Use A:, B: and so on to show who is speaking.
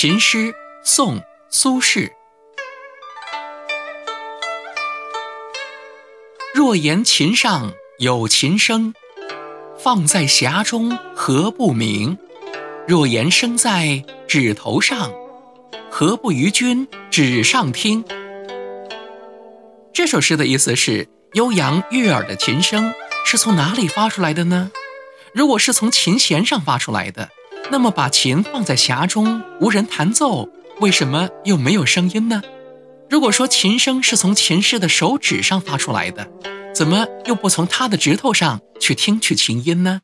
A: 琴诗，宋·苏轼。若言琴上有琴声，放在匣中何不鸣？若言声在指头上，何不与君指上听？这首诗的意思是，悠扬悦耳的琴声是从哪里发出来的呢？如果是从琴弦上发出来的，那么把琴放在匣中无人弹奏，为什么又没有声音呢？如果说琴声是从琴师的手指上发出来的，怎么又不从他的指头上去听取琴音呢？